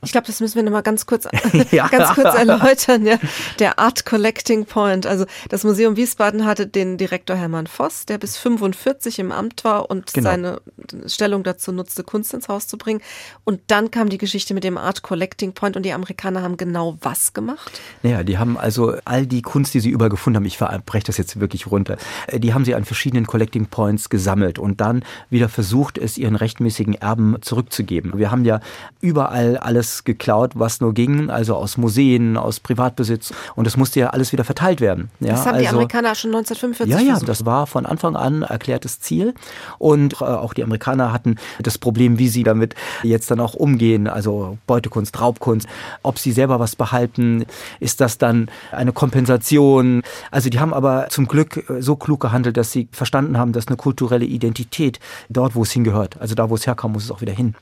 Ich glaube, das müssen wir nochmal ganz kurz, ja. ganz kurz erläutern. Ja. Der Art Collecting Point. Also das Museum Wiesbaden hatte den Direktor Hermann Voss, der bis 45 im Amt war und genau. seine Stellung dazu nutzte, Kunst ins Haus zu bringen. Und dann kam die Geschichte mit dem Art Collecting Point und die Amerikaner haben genau was gemacht?
Naja, die haben also all die Kunst, die sie überall gefunden haben, ich breche das jetzt wirklich runter, äh, die haben sie an verschiedenen Collecting Points gesammelt und dann wieder versucht, es ihren rechtmäßigen Erben zurückzugeben. Wir haben ja überall alles alles geklaut, was nur ging, also aus Museen, aus Privatbesitz. Und das musste ja alles wieder verteilt werden. Ja,
das haben
also,
die Amerikaner schon 1945
Ja, ja,
versucht.
das war von Anfang an erklärtes Ziel. Und äh, auch die Amerikaner hatten das Problem, wie sie damit jetzt dann auch umgehen. Also Beutekunst, Raubkunst, ob sie selber was behalten, ist das dann eine Kompensation? Also die haben aber zum Glück äh, so klug gehandelt, dass sie verstanden haben, dass eine kulturelle Identität dort, wo es hingehört, also da, wo es herkam, muss es auch wieder hin.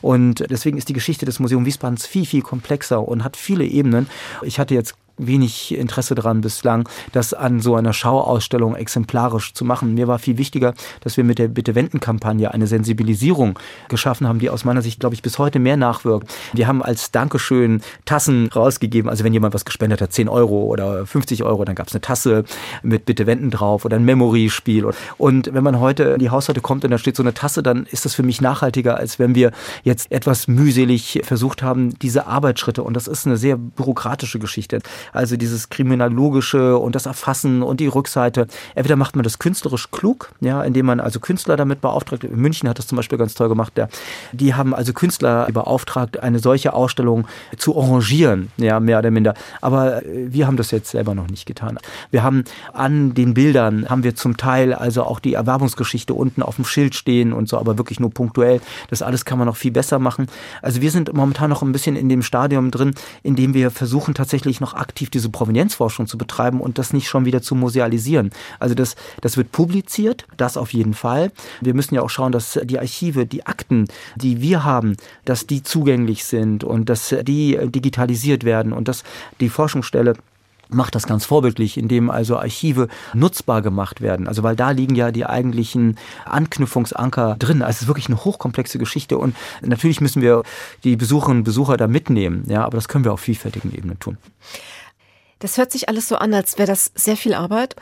Und deswegen ist die Geschichte des Museum Wiesbadens viel, viel komplexer und hat viele Ebenen. Ich hatte jetzt wenig Interesse daran bislang, das an so einer Schauausstellung exemplarisch zu machen. Mir war viel wichtiger, dass wir mit der Bitte-Wenden-Kampagne eine Sensibilisierung geschaffen haben, die aus meiner Sicht, glaube ich, bis heute mehr nachwirkt. Wir haben als Dankeschön Tassen rausgegeben. Also wenn jemand was gespendet hat, 10 Euro oder 50 Euro, dann gab es eine Tasse mit Bitte-Wenden drauf oder ein Memory-Spiel. Und wenn man heute in die Haushalte kommt und da steht so eine Tasse, dann ist das für mich nachhaltiger, als wenn wir jetzt etwas mühselig versucht haben, diese Arbeitsschritte. Und das ist eine sehr bürokratische Geschichte. Also dieses Kriminologische und das Erfassen und die Rückseite. Entweder macht man das künstlerisch klug, ja, indem man also Künstler damit beauftragt. In München hat das zum Beispiel ganz toll gemacht. Der, die haben also Künstler beauftragt, eine solche Ausstellung zu arrangieren, ja, mehr oder minder. Aber äh, wir haben das jetzt selber noch nicht getan. Wir haben an den Bildern haben wir zum Teil also auch die Erwerbungsgeschichte unten auf dem Schild stehen und so, aber wirklich nur punktuell. Das alles kann man noch viel besser machen. Also wir sind momentan noch ein bisschen in dem Stadium drin, in dem wir versuchen tatsächlich noch aktiv diese Provenienzforschung zu betreiben und das nicht schon wieder zu musealisieren. Also das, das wird publiziert, das auf jeden Fall. Wir müssen ja auch schauen, dass die Archive, die Akten, die wir haben, dass die zugänglich sind und dass die digitalisiert werden und dass die Forschungsstelle macht das ganz vorbildlich, indem also Archive nutzbar gemacht werden. Also weil da liegen ja die eigentlichen Anknüpfungsanker drin. Also es ist wirklich eine hochkomplexe Geschichte und natürlich müssen wir die Besucherinnen und Besucher da mitnehmen, ja, aber das können wir auf vielfältigen Ebenen tun.
Das hört sich alles so an, als wäre das sehr viel Arbeit.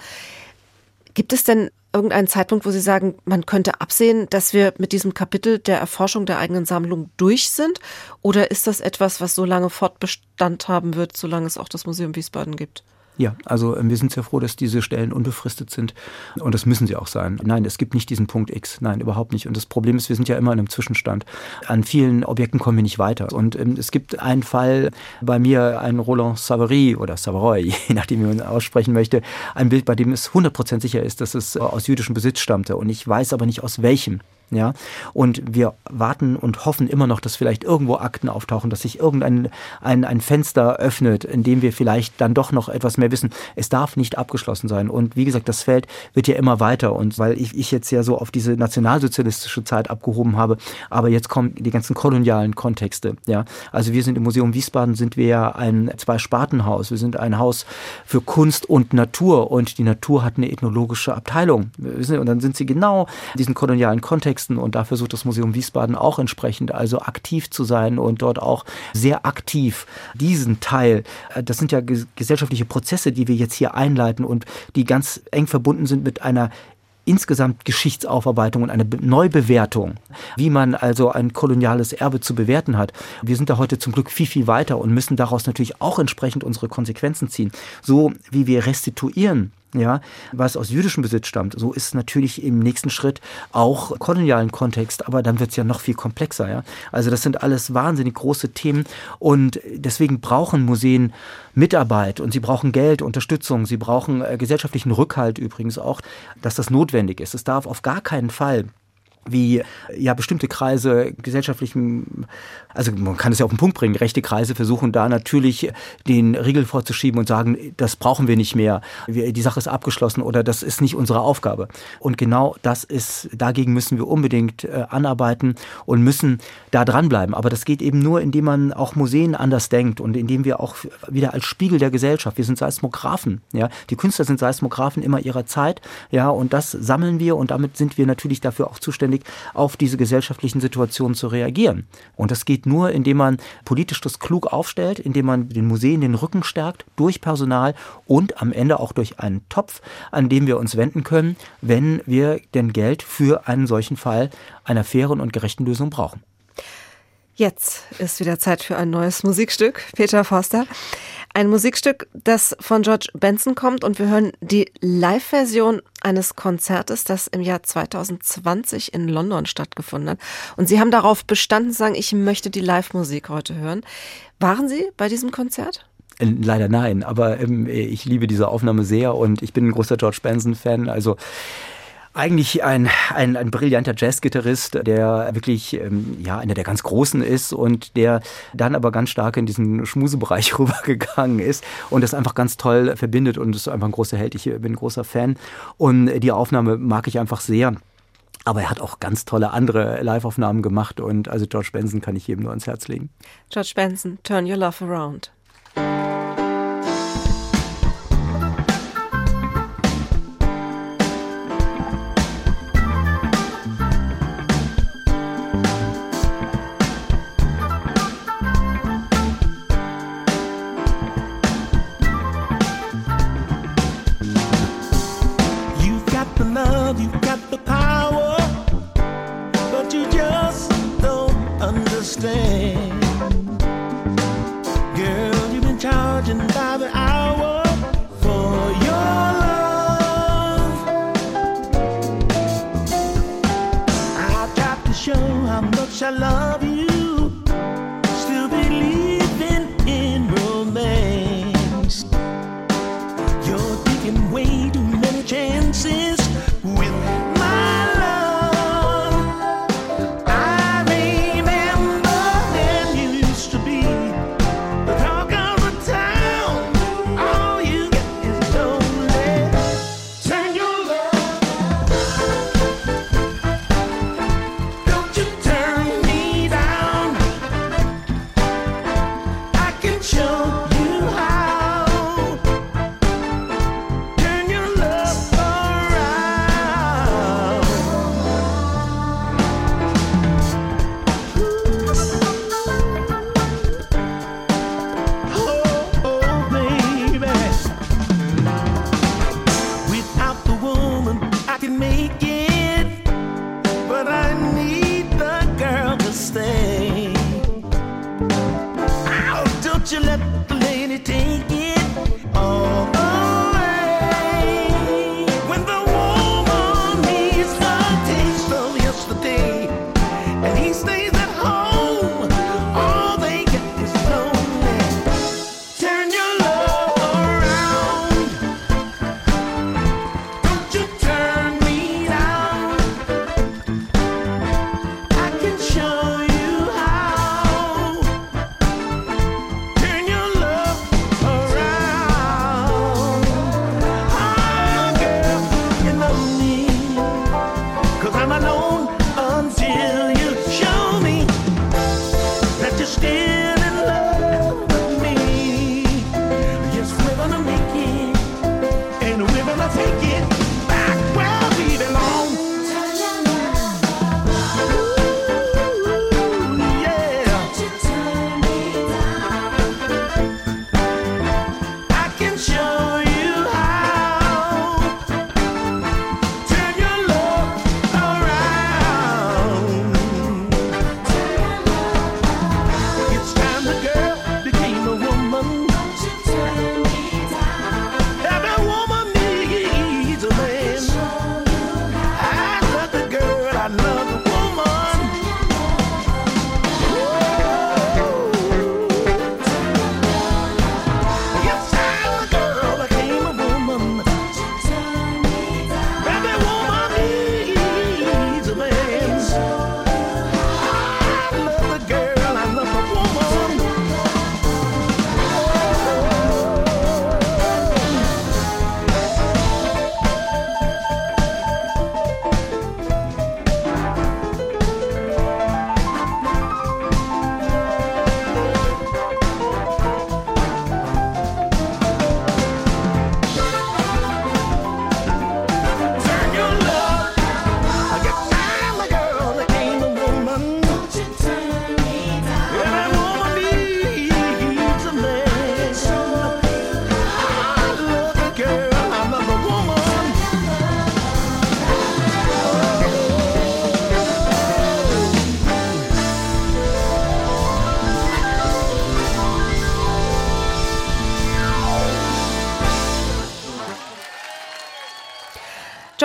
Gibt es denn irgendeinen Zeitpunkt, wo Sie sagen, man könnte absehen, dass wir mit diesem Kapitel der Erforschung der eigenen Sammlung durch sind? Oder ist das etwas, was so lange Fortbestand haben wird, solange es auch das Museum Wiesbaden gibt?
Ja, also wir sind sehr froh, dass diese Stellen unbefristet sind und das müssen sie auch sein. Nein, es gibt nicht diesen Punkt X, nein, überhaupt nicht. Und das Problem ist, wir sind ja immer in einem Zwischenstand. An vielen Objekten kommen wir nicht weiter. Und ähm, es gibt einen Fall bei mir, ein Roland Savary oder Savoy, je nachdem, wie man aussprechen möchte, ein Bild, bei dem es 100% sicher ist, dass es aus jüdischem Besitz stammte. Und ich weiß aber nicht aus welchem. Ja, und wir warten und hoffen immer noch, dass vielleicht irgendwo Akten auftauchen, dass sich irgendein ein, ein Fenster öffnet, in dem wir vielleicht dann doch noch etwas mehr wissen. Es darf nicht abgeschlossen sein. Und wie gesagt, das Feld wird ja immer weiter. Und weil ich, ich jetzt ja so auf diese nationalsozialistische Zeit abgehoben habe, aber jetzt kommen die ganzen kolonialen Kontexte. Ja, also wir sind im Museum Wiesbaden sind wir ja ein Zwei-Spartenhaus. Wir sind ein Haus für Kunst und Natur und die Natur hat eine ethnologische Abteilung. Und dann sind sie genau diesen kolonialen Kontext Texten und da versucht das Museum Wiesbaden auch entsprechend also aktiv zu sein und dort auch sehr aktiv diesen Teil, äh, das sind ja gesellschaftliche Prozesse, die wir jetzt hier einleiten und die ganz eng verbunden sind mit einer insgesamt Geschichtsaufarbeitung und eine Neubewertung, wie man also ein koloniales Erbe zu bewerten hat. Wir sind da heute zum Glück viel, viel weiter und müssen daraus natürlich auch entsprechend unsere Konsequenzen ziehen. So wie wir restituieren ja, was aus jüdischem Besitz stammt. So ist natürlich im nächsten Schritt auch kolonialen Kontext, aber dann wird es ja noch viel komplexer. Ja? Also das sind alles wahnsinnig große Themen und deswegen brauchen Museen Mitarbeit und sie brauchen Geld, Unterstützung, sie brauchen äh, gesellschaftlichen Rückhalt übrigens auch, dass das notwendig ist. Es darf auf gar keinen Fall wie ja bestimmte Kreise gesellschaftlichen, also man kann es ja auf den Punkt bringen, rechte Kreise versuchen da natürlich den Riegel vorzuschieben und sagen, das brauchen wir nicht mehr, die Sache ist abgeschlossen oder das ist nicht unsere Aufgabe. Und genau das ist, dagegen müssen wir unbedingt äh, anarbeiten und müssen da dranbleiben. Aber das geht eben nur, indem man auch Museen anders denkt und indem wir auch wieder als Spiegel der Gesellschaft, wir sind Seismographen, ja, die Künstler sind Seismographen immer ihrer Zeit, ja, und das sammeln wir und damit sind wir natürlich dafür auch zuständig, notwendig, auf diese gesellschaftlichen Situationen zu reagieren. Und das geht nur, indem man politisch das klug aufstellt, indem man den Museen den Rücken stärkt, durch Personal und am Ende auch durch einen Topf, an dem wir uns wenden können, wenn wir denn Geld für einen solchen Fall einer fairen und gerechten Lösung brauchen.
Jetzt ist wieder Zeit für ein neues Musikstück. Peter Forster.
Ein Musikstück, das von George Benson kommt und wir hören die Live-Version eines Konzertes, das im Jahr 2020 in London stattgefunden hat. Und Sie haben darauf bestanden sagen, ich möchte die Live-Musik heute hören. Waren Sie bei diesem Konzert?
Äh, leider nein, aber ähm, ich liebe diese Aufnahme sehr und ich bin ein großer George Benson-Fan. Also eigentlich ein, ein, ein brillanter Jazzgitarrist, der wirklich ähm, ja einer der ganz Großen ist und der dann aber ganz stark in diesen Schmusebereich rübergegangen ist und das einfach ganz toll verbindet und ist einfach ein großer Held. Ich bin ein großer Fan und die Aufnahme mag ich einfach sehr. Aber er hat auch ganz tolle andere Live-Aufnahmen gemacht und also George Benson kann ich jedem nur ans Herz legen.
George Benson, Turn Your Love Around.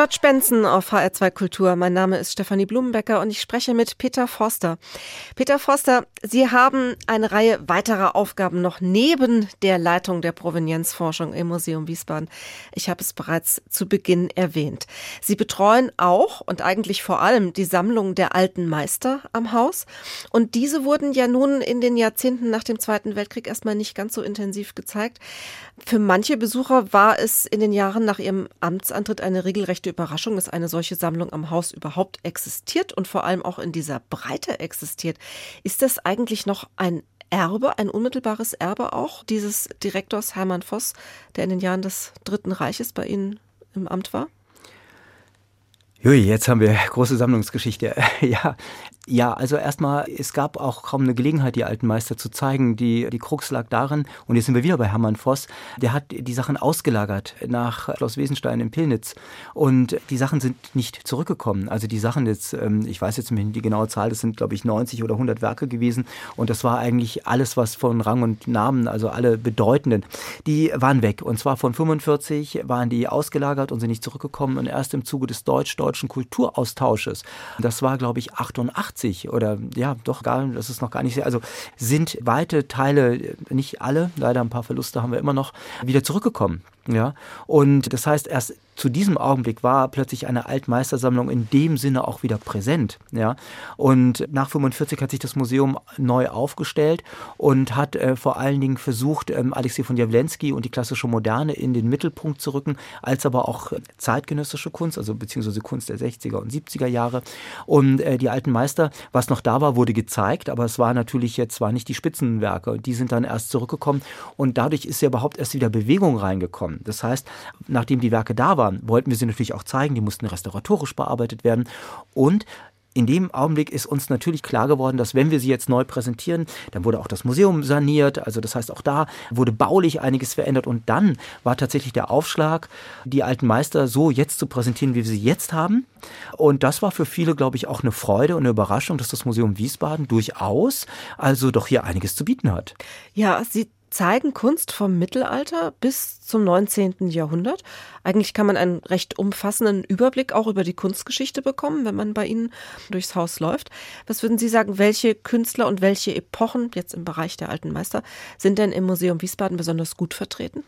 George Benson auf HR2 Kultur. Mein Name ist Stefanie Blumenbecker und ich spreche mit Peter Forster. Peter Forster, Sie haben eine Reihe weiterer Aufgaben noch neben der Leitung der Provenienzforschung im Museum Wiesbaden. Ich habe es bereits zu Beginn erwähnt. Sie betreuen auch und eigentlich vor allem die Sammlung der alten Meister am Haus. Und diese wurden ja nun in den Jahrzehnten nach dem Zweiten Weltkrieg erstmal nicht ganz so intensiv gezeigt. Für manche Besucher war es in den Jahren nach ihrem Amtsantritt eine regelrechte echte Überraschung, dass eine solche Sammlung am Haus überhaupt existiert und vor allem auch in dieser Breite existiert. Ist das eigentlich noch ein Erbe, ein unmittelbares Erbe auch dieses Direktors Hermann Voss, der in den Jahren des Dritten Reiches bei Ihnen im Amt war?
Jui, jetzt haben wir große Sammlungsgeschichte. ja, ja, also erstmal, es gab auch kaum eine Gelegenheit, die alten Meister zu zeigen. Die, die Krux lag darin, und jetzt sind wir wieder bei Hermann Voss, der hat die Sachen ausgelagert nach Schloss Wesenstein in Pillnitz. Und die Sachen sind nicht zurückgekommen. Also die Sachen jetzt, ähm, ich weiß jetzt nicht die genaue Zahl, das sind glaube ich 90 oder 100 Werke gewesen. Und das war eigentlich alles, was von Rang und Namen, also alle bedeutenden, die waren weg. Und zwar von 45 waren die ausgelagert und sind nicht zurückgekommen. Und erst im Zuge des deutsch-deutschen Kulturaustausches, das war glaube ich 88, 80 oder ja, doch gar, das ist noch gar nicht sehr, also sind weite Teile, nicht alle, leider ein paar Verluste haben wir immer noch, wieder zurückgekommen. Ja, und das heißt, erst zu diesem Augenblick war plötzlich eine Altmeistersammlung in dem Sinne auch wieder präsent. Ja, und nach 45 hat sich das Museum neu aufgestellt und hat äh, vor allen Dingen versucht, ähm, Alexei von Jawlensky und die klassische Moderne in den Mittelpunkt zu rücken, als aber auch zeitgenössische Kunst, also beziehungsweise Kunst der 60er und 70er Jahre. Und äh, die alten Meister, was noch da war, wurde gezeigt, aber es war natürlich jetzt war nicht die Spitzenwerke. Die sind dann erst zurückgekommen und dadurch ist ja überhaupt erst wieder Bewegung reingekommen. Das heißt, nachdem die Werke da waren, wollten wir sie natürlich auch zeigen, die mussten restauratorisch bearbeitet werden und in dem Augenblick ist uns natürlich klar geworden, dass wenn wir sie jetzt neu präsentieren, dann wurde auch das Museum saniert, also das heißt auch da wurde baulich einiges verändert und dann war tatsächlich der Aufschlag, die alten Meister so jetzt zu präsentieren, wie wir sie jetzt haben. Und das war für viele, glaube ich, auch eine Freude und eine Überraschung, dass das Museum Wiesbaden durchaus also doch hier einiges zu bieten hat.
Ja, sie zeigen Kunst vom Mittelalter bis zum 19. Jahrhundert. Eigentlich kann man einen recht umfassenden Überblick auch über die Kunstgeschichte bekommen, wenn man bei Ihnen durchs Haus läuft. Was würden Sie sagen, welche Künstler und welche Epochen jetzt im Bereich der alten Meister sind denn im Museum Wiesbaden besonders gut vertreten?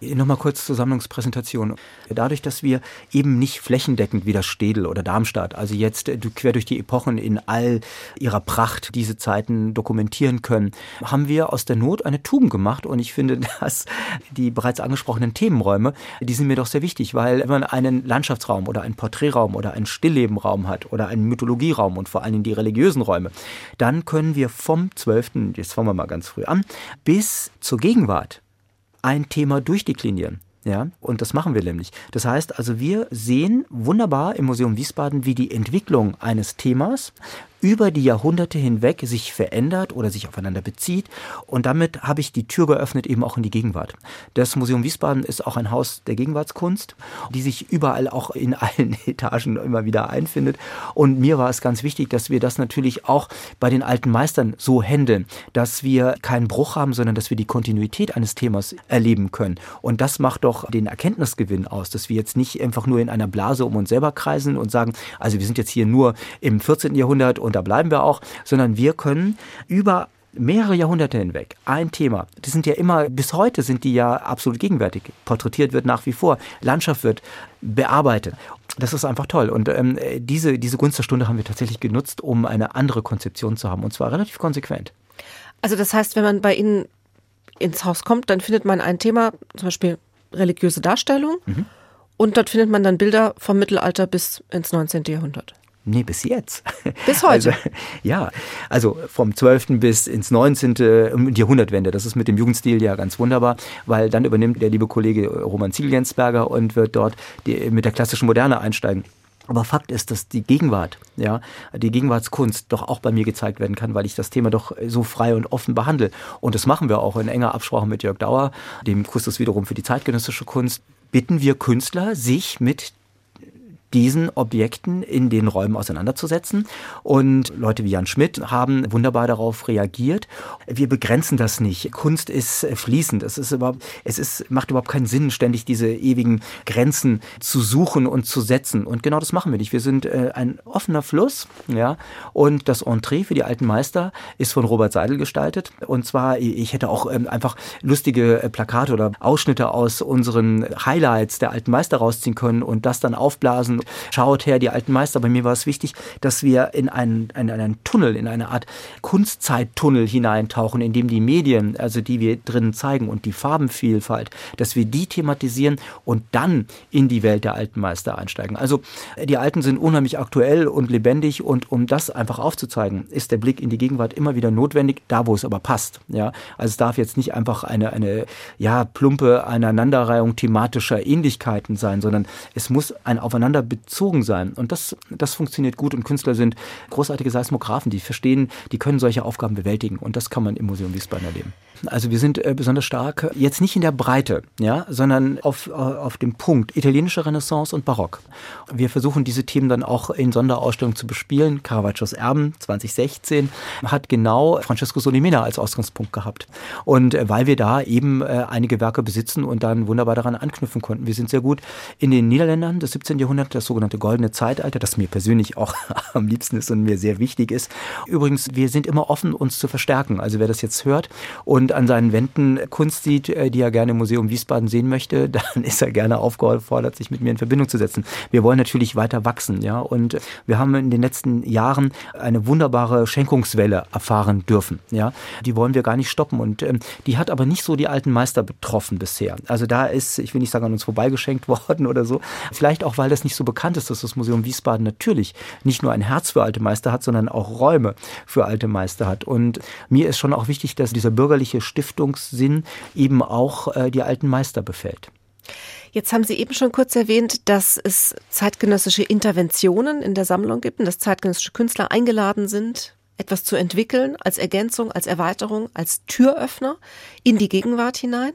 Nochmal kurz zur Sammlungspräsentation. Dadurch, dass wir eben nicht flächendeckend wie das Städel oder Darmstadt, also jetzt äh, quer durch die Epochen in all ihrer Pracht diese Zeiten dokumentieren können, haben wir aus der Not eine Tugend gemacht und ich finde, dass die bereits angesprochenen Themenräume, die sind mir doch sehr wichtig, weil wenn man einen Landschaftsraum oder einen Porträtraum oder einen Stilllebenraum hat oder einen Mythologieraum und vor allen Dingen die religiösen Räume, dann können wir vom 12., jetzt fangen wir mal ganz früh an, bis zur Gegenwart ein Thema durchdeklinieren. Ja, und das machen wir nämlich. Das heißt also, wir sehen wunderbar im Museum Wiesbaden, wie die Entwicklung eines Themas über die Jahrhunderte hinweg sich verändert oder sich aufeinander bezieht. Und damit habe ich die Tür geöffnet eben auch in die Gegenwart. Das Museum Wiesbaden ist auch ein Haus der Gegenwartskunst, die sich überall auch in allen Etagen immer wieder einfindet. Und mir war es ganz wichtig, dass wir das natürlich auch bei den alten Meistern so handeln, dass wir keinen Bruch haben, sondern dass wir die Kontinuität eines Themas erleben können. Und das macht doch den Erkenntnisgewinn aus, dass wir jetzt nicht einfach nur in einer Blase um uns selber kreisen und sagen, also wir sind jetzt hier nur im 14. Jahrhundert und da bleiben wir auch, sondern wir können über mehrere Jahrhunderte hinweg ein Thema. Die sind ja immer, bis heute sind die ja absolut gegenwärtig. Porträtiert wird nach wie vor, Landschaft wird bearbeitet. Das ist einfach toll. Und ähm, diese, diese Gunst der Stunde haben wir tatsächlich genutzt, um eine andere Konzeption zu haben. Und zwar relativ konsequent.
Also das heißt, wenn man bei Ihnen ins Haus kommt, dann findet man ein Thema, zum Beispiel religiöse Darstellung. Mhm. Und dort findet man dann Bilder vom Mittelalter bis ins 19. Jahrhundert.
Nee, bis jetzt.
Bis heute.
Also, ja, also vom 12. bis ins 19. Jahrhundertwende. Das ist mit dem Jugendstil ja ganz wunderbar, weil dann übernimmt der liebe Kollege Roman Ziegel-Jensberger und wird dort die, mit der klassischen Moderne einsteigen. Aber Fakt ist, dass die Gegenwart, ja, die Gegenwartskunst doch auch bei mir gezeigt werden kann, weil ich das Thema doch so frei und offen behandle. Und das machen wir auch in enger Absprache mit Jörg Dauer, dem Kustus wiederum für die zeitgenössische Kunst. Bitten wir Künstler, sich mit diesen Objekten in den Räumen auseinanderzusetzen. Und Leute wie Jan Schmidt haben wunderbar darauf reagiert. Wir begrenzen das nicht. Kunst ist fließend. Es ist überhaupt, es ist, macht überhaupt keinen Sinn, ständig diese ewigen Grenzen zu suchen und zu setzen. Und genau das machen wir nicht. Wir sind äh, ein offener Fluss, ja. Und das Entree für die alten Meister ist von Robert Seidel gestaltet. Und zwar, ich hätte auch ähm, einfach lustige äh, Plakate oder Ausschnitte aus unseren Highlights der alten Meister rausziehen können und das dann aufblasen schaut her, die alten Meister. Bei mir war es wichtig, dass wir in einen, in einen Tunnel, in eine Art Kunstzeittunnel hineintauchen, in dem die Medien, also die wir drinnen zeigen und die Farbenvielfalt, dass wir die thematisieren und dann in die Welt der alten Meister einsteigen. Also die Alten sind unheimlich aktuell und lebendig und um das einfach aufzuzeigen, ist der Blick in die Gegenwart immer wieder notwendig, da wo es aber passt. Ja, also es darf jetzt nicht einfach eine, eine ja, plumpe Aneinanderreihung thematischer Ähnlichkeiten sein, sondern es muss ein Aufeinander bezogen sein. Und das, das funktioniert gut und Künstler sind großartige Seismographen, die verstehen, die können solche Aufgaben bewältigen. Und das kann man im Museum Wiesbaden erleben. Also wir sind äh, besonders stark, jetzt nicht in der Breite, ja, sondern auf, äh, auf dem Punkt italienische Renaissance und Barock. Wir versuchen diese Themen dann auch in Sonderausstellungen zu bespielen. Caravaggios Erben 2016 hat genau Francesco Solimena als Ausgangspunkt gehabt. Und äh, weil wir da eben einige Werke besitzen und dann wunderbar daran anknüpfen konnten. Wir sind sehr gut in den Niederländern des 17. Jahrhunderts, das sogenannte Goldene Zeitalter, das mir persönlich auch am liebsten ist und mir sehr wichtig ist. Übrigens, wir sind immer offen, uns zu verstärken. Also wer das jetzt hört und an seinen Wänden Kunst sieht, äh, die er gerne im Museum Wiesbaden sehen möchte, dann ist er gerne aufgefordert, sich mit mir in Verbindung zu setzen. Wir wollen natürlich weiter wachsen, ja, und wir haben in den letzten Jahren eine wunderbare Schenkungswelle erfahren dürfen, ja. Die wollen wir gar nicht stoppen und ähm, die hat aber nicht so die alten Meister betroffen bisher. Also da ist, ich will nicht sagen, an uns vorbeigeschenkt worden oder so. Vielleicht auch, weil das nicht so bekannt ist, dass das Museum Wiesbaden natürlich nicht nur ein Herz für alte Meister hat, sondern auch Räume für alte Meister hat. Und mir ist schon auch wichtig, dass dieser bürgerliche Stiftungssinn eben auch äh, die alten Meister befällt.
Jetzt haben Sie eben schon kurz erwähnt, dass es zeitgenössische Interventionen in der Sammlung gibt und dass zeitgenössische Künstler eingeladen sind, etwas zu entwickeln als Ergänzung, als Erweiterung, als Türöffner in die Gegenwart hinein.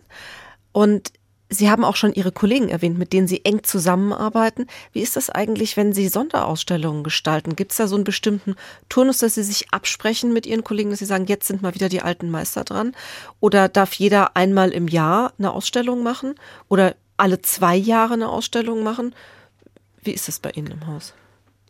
Und Sie haben auch schon Ihre Kollegen erwähnt, mit denen Sie eng zusammenarbeiten. Wie ist das eigentlich, wenn Sie Sonderausstellungen gestalten? Gibt es da so einen bestimmten Turnus, dass Sie sich absprechen mit Ihren Kollegen, dass Sie sagen, jetzt sind mal wieder die alten Meister dran? Oder darf jeder einmal im Jahr eine Ausstellung machen? Oder alle zwei Jahre eine Ausstellung machen? Wie ist das bei Ihnen im Haus?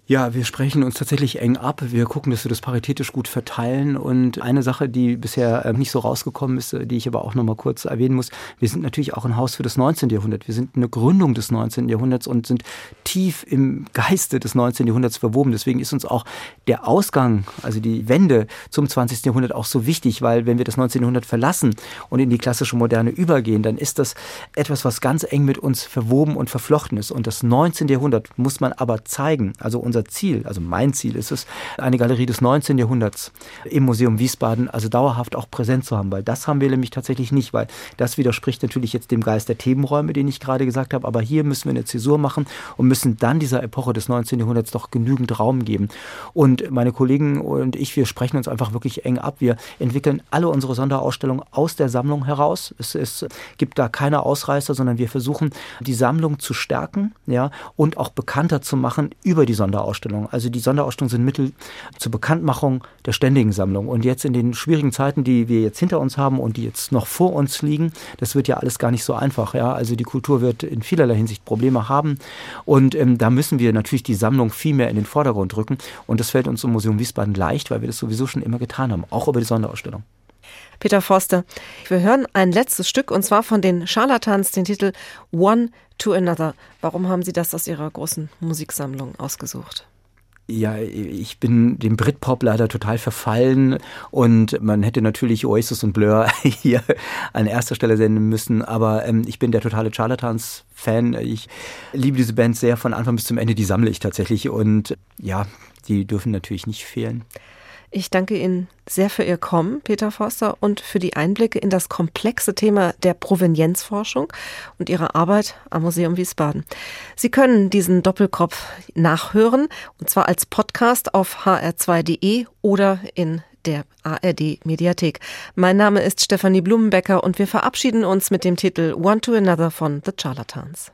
Ja, wir sprechen uns tatsächlich eng ab. Wir gucken, dass wir das paritätisch gut verteilen. Und eine Sache, die bisher äh, nicht so rausgekommen ist, äh, die ich aber auch noch mal kurz erwähnen muss, wir sind natürlich auch ein Haus für das 19. Jahrhundert. Wir sind eine Gründung des 19. Jahrhunderts und sind tief im Geiste des 19. Jahrhunderts verwoben. Deswegen ist uns auch der Ausgang, also die Wende zum 20. Jahrhundert auch so wichtig, weil wenn wir das 19. Jahrhundert verlassen und in die klassische Moderne übergehen, dann ist das etwas, was ganz eng mit uns verwoben und verflochten ist. Und das 19. Jahrhundert muss man aber zeigen. Also unser Ziel, also mein Ziel ist es, eine Galerie des 19. Jahrhunderts im Museum Wiesbaden also dauerhaft auch präsent zu haben, weil das haben wir nämlich tatsächlich nicht, weil das widerspricht natürlich jetzt dem Geist der Themenräume, den ich gerade gesagt habe, aber hier müssen wir eine Zäsur machen und müssen dann dieser Epoche des 19. Jahrhunderts doch genügend Raum geben. Und meine Kollegen und ich, wir sprechen uns einfach wirklich eng ab. Wir entwickeln alle unsere Sonderausstellungen aus der Sammlung heraus. Es, es gibt da keine Ausreißer, sondern wir versuchen, die Sammlung zu stärken, ja, und auch bekannter zu machen über die Sonderausstellung. Sonderausstellungen. Also die Sonderausstellungen sind Mittel zur Bekanntmachung der ständigen Sammlung. Und jetzt in den schwierigen Zeiten, die wir jetzt hinter uns haben und die jetzt noch vor uns liegen, das wird ja alles gar nicht so einfach. Ja? Also die Kultur wird in vielerlei Hinsicht Probleme haben. Und ähm, da müssen wir natürlich die Sammlung viel mehr in den Vordergrund rücken. Und das fällt uns im Museum Wiesbaden leicht, weil wir das sowieso schon immer getan haben, auch über die Sonderausstellung.
Peter Forster. Wir hören ein letztes Stück und zwar von den Charlatans, den Titel One to Another. Warum haben Sie das aus Ihrer großen Musiksammlung ausgesucht?
Ja, ich bin dem Britpop leider total verfallen und man hätte natürlich Oasis und Blur hier an erster Stelle senden müssen, aber ähm, ich bin der totale Charlatans-Fan. Ich liebe diese Band sehr von Anfang bis zum Ende, die sammle ich tatsächlich und ja, die dürfen natürlich nicht fehlen.
Ich danke Ihnen sehr für Ihr Kommen, Peter Forster, und für die Einblicke in das komplexe Thema der Provenienzforschung und Ihre Arbeit am Museum Wiesbaden. Sie können diesen Doppelkopf nachhören, und zwar als Podcast auf hr2.de oder in der ARD Mediathek. Mein Name ist Stefanie Blumenbecker und wir verabschieden uns mit dem Titel One to Another von The Charlatans.